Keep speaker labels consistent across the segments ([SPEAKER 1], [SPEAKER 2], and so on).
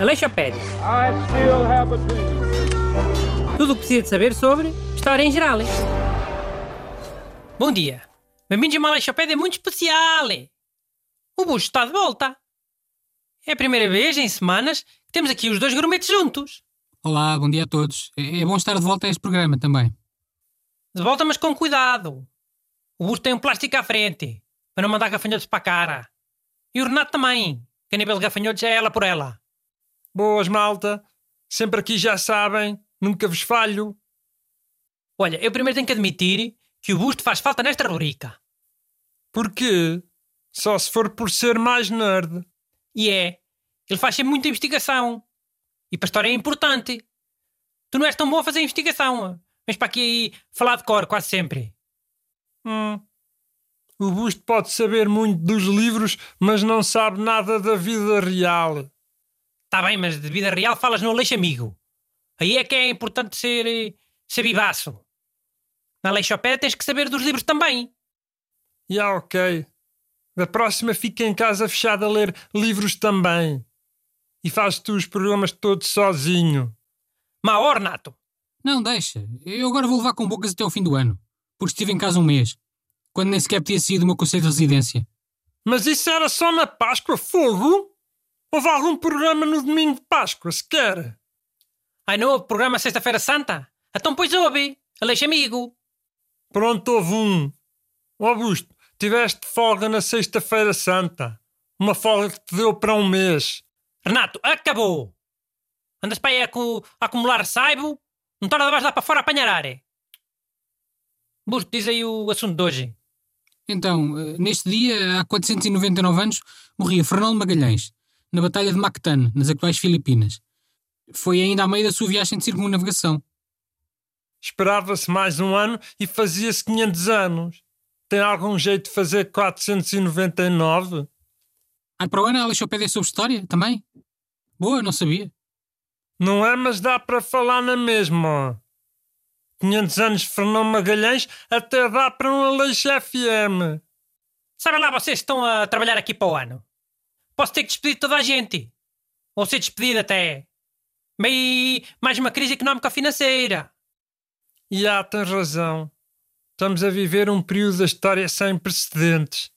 [SPEAKER 1] Aleixopédia. Tudo o que precisa de saber sobre história em geral. Bom dia. Bem-vindos a uma Aleixopédia muito especial. O Busto está de volta. É a primeira vez em semanas que temos aqui os dois grumetes juntos.
[SPEAKER 2] Olá, bom dia a todos. É é bom estar de volta a este programa também.
[SPEAKER 1] De volta, mas com cuidado. O Busto tem um plástico à frente, para não mandar gafanhotos para a cara. E o Renato também, de gafanhotos é ela por ela.
[SPEAKER 3] Boas, malta. Sempre aqui já sabem, nunca vos falho.
[SPEAKER 1] Olha, eu primeiro tenho que admitir que o Busto faz falta nesta rubrica.
[SPEAKER 3] Porquê? Só se for por ser mais nerd.
[SPEAKER 1] E é. Ele faz sempre muita investigação. E para a história é importante. Tu não és tão bom a fazer investigação. Mas para aqui falar de cor quase sempre.
[SPEAKER 3] Hum. O Busto pode saber muito dos livros, mas não sabe nada da vida real.
[SPEAKER 1] Está Tá bem, mas de vida real falas no Aleixo Amigo. Aí é que é importante ser, eh, ser vivaço. Na Aleixopé tens que saber dos livros também.
[SPEAKER 3] E ah, ok. Da próxima fica em casa fechada a ler livros também. E fazes tu os programas todos sozinho.
[SPEAKER 1] Mau, Renato.
[SPEAKER 2] Não, deixa. Eu agora vou levar com bocas até ao fim do ano. Porque estive em casa um mês. Quando nem sequer tinha sido o meu conselho de residência.
[SPEAKER 3] Mas isso era só na Páscoa, fogo? Houve algum programa no domingo de Páscoa, sequer?
[SPEAKER 1] Ai, não houve programa Sexta-feira Santa? Então pois houve. Aleixo Amigo.
[SPEAKER 3] Pronto, houve um. Augusto, tiveste folga na Sexta-feira Santa. Uma folga que te deu para um mês.
[SPEAKER 1] Renato, acabou. Andas para aí a, a acumular saibo? Não torna de lá para fora a apanhar are. Busto, diz aí o assunto de hoje.
[SPEAKER 2] Então, eh, neste dia, há 499 anos, morria Fernando Magalhães, na Batalha de Mactan, nas atuais Filipinas. Foi ainda a meio da sua viagem de circunnavegação.
[SPEAKER 3] Esperava-se mais um ano e fazia-se 500 anos. Tem algum jeito de fazer 499?
[SPEAKER 2] Ah, para o ano, a Alexopédia sobre história, também? Boa, não sabia.
[SPEAKER 3] Não é, mas dá para falar na mesma. 500 anos de Fernão Magalhães até dá para um Aleixo FM.
[SPEAKER 1] Sabe lá, vocês estão a trabalhar aqui para o ano. Posso ter que despedir toda a gente. Ou ser despedido até. Bem, mais uma crise económica financeira.
[SPEAKER 3] E há, tens razão. Estamos a viver um período da história sem precedentes.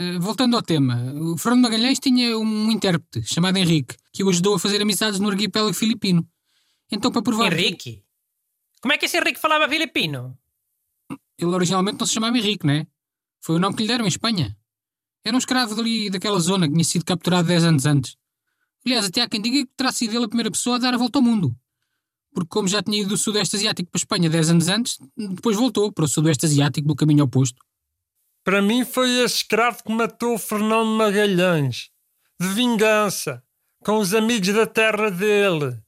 [SPEAKER 2] Eh, voltando ao tema, o Fernando Magalhães tinha um intérprete chamado Henrique, que o ajudou a fazer amizades no arquipélago filipino. Então, para provar. que-
[SPEAKER 1] Henrique? Como é que esse Henrique falava filipino?
[SPEAKER 2] Ele originalmente não se chamava Henrique, né? Foi o nome que lhe deram em Espanha. Era um escravo dali daquela zona que tinha sido capturado 10 anos antes. Aliás, até há quem diga que terá sido ele a primeira pessoa a dar a volta ao mundo. Porque, como já tinha ido do Sudeste Asiático para a Espanha 10 anos antes, depois voltou para o Sudeste Asiático do caminho oposto.
[SPEAKER 3] Para mim foi esse escravo que matou o Fernão de Magalhães. De vingança. Com os amigos da terra dele.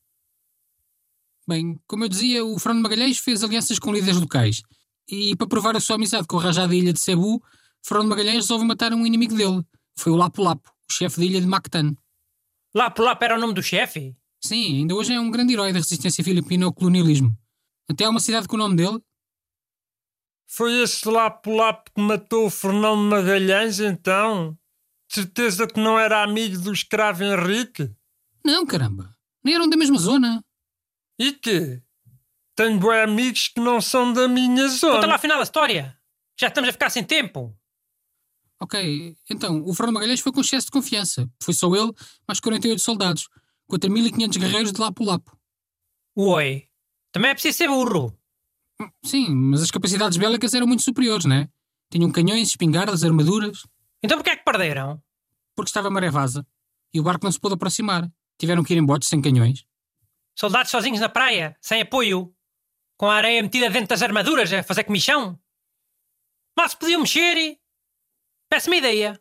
[SPEAKER 2] Bem, como eu dizia, o Fernando Magalhães fez alianças com líderes locais. E, para provar a sua amizade com o rajá da ilha de Cebu, Fernando Magalhães resolve matar um inimigo dele. Foi o Lapu Lapu, o chefe da ilha de Mactan.
[SPEAKER 1] Lapo Lapo era o nome do chefe?
[SPEAKER 2] Sim, ainda hoje é um grande herói da resistência filipina ao colonialismo. Até há uma cidade com o nome dele.
[SPEAKER 3] Foi esse lapo-lapo que matou o Fernão de Magalhães, então? Certeza que não era amigo do escravo Henrique?
[SPEAKER 2] Não, caramba. Nem eram da mesma zona.
[SPEAKER 3] E quê? Tenho bons amigos que não são da minha
[SPEAKER 1] Conta lá
[SPEAKER 3] zona.
[SPEAKER 1] afinal a história. Já estamos a ficar sem tempo.
[SPEAKER 2] Ok, então, o Fernando Magalhães foi com excesso de confiança. Foi só ele, mais 48 soldados, contra 1500 guerreiros de Lapu Lapu.
[SPEAKER 1] Oi. Também é preciso ser burro.
[SPEAKER 2] Sim, mas as capacidades bélicas eram muito superiores, né? Tinham canhões, espingardas, armaduras.
[SPEAKER 1] Então porquê é que perderam?
[SPEAKER 2] Porque estava maré vaza. E o barco não se pôde aproximar. Tiveram que ir em botes sem canhões.
[SPEAKER 1] Soldados sozinhos na praia, sem apoio, com a areia metida dentro das armaduras a fazer comichão? Mal se podiam mexer e... Peço-me ideia.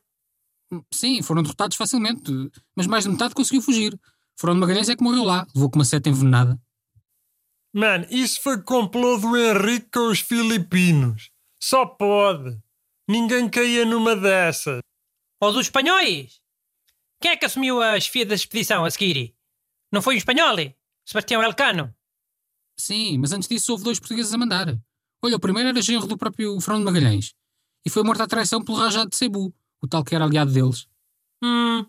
[SPEAKER 2] Sim, foram derrotados facilmente, mas mais de metade conseguiu fugir. Fernando Magalhães é que morreu lá, levou com uma seta envenenada.
[SPEAKER 3] Mano, isso foi complô do Henrique com os filipinos. Só pode. Ninguém caía numa dessas.
[SPEAKER 1] Ou dos espanhóis? Quem é que assumiu a chefia da expedição a seguir? Não foi o espanhol? Sebastião Elcano?
[SPEAKER 2] Sim, mas antes disso houve dois portugueses a mandar. Olha, o primeiro era genro do próprio Fernando Magalhães. E foi morto à traição pelo Rajá de Cebu, o tal que era aliado deles.
[SPEAKER 1] Hum.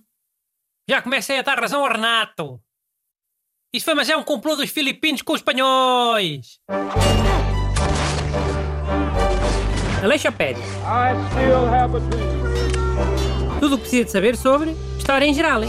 [SPEAKER 1] Já comecei a dar razão ao Renato. Isso foi, mas é um complô dos filipinos com os espanhóis. Aleixo Pérez. Tudo o que precisa de saber sobre História em Geral.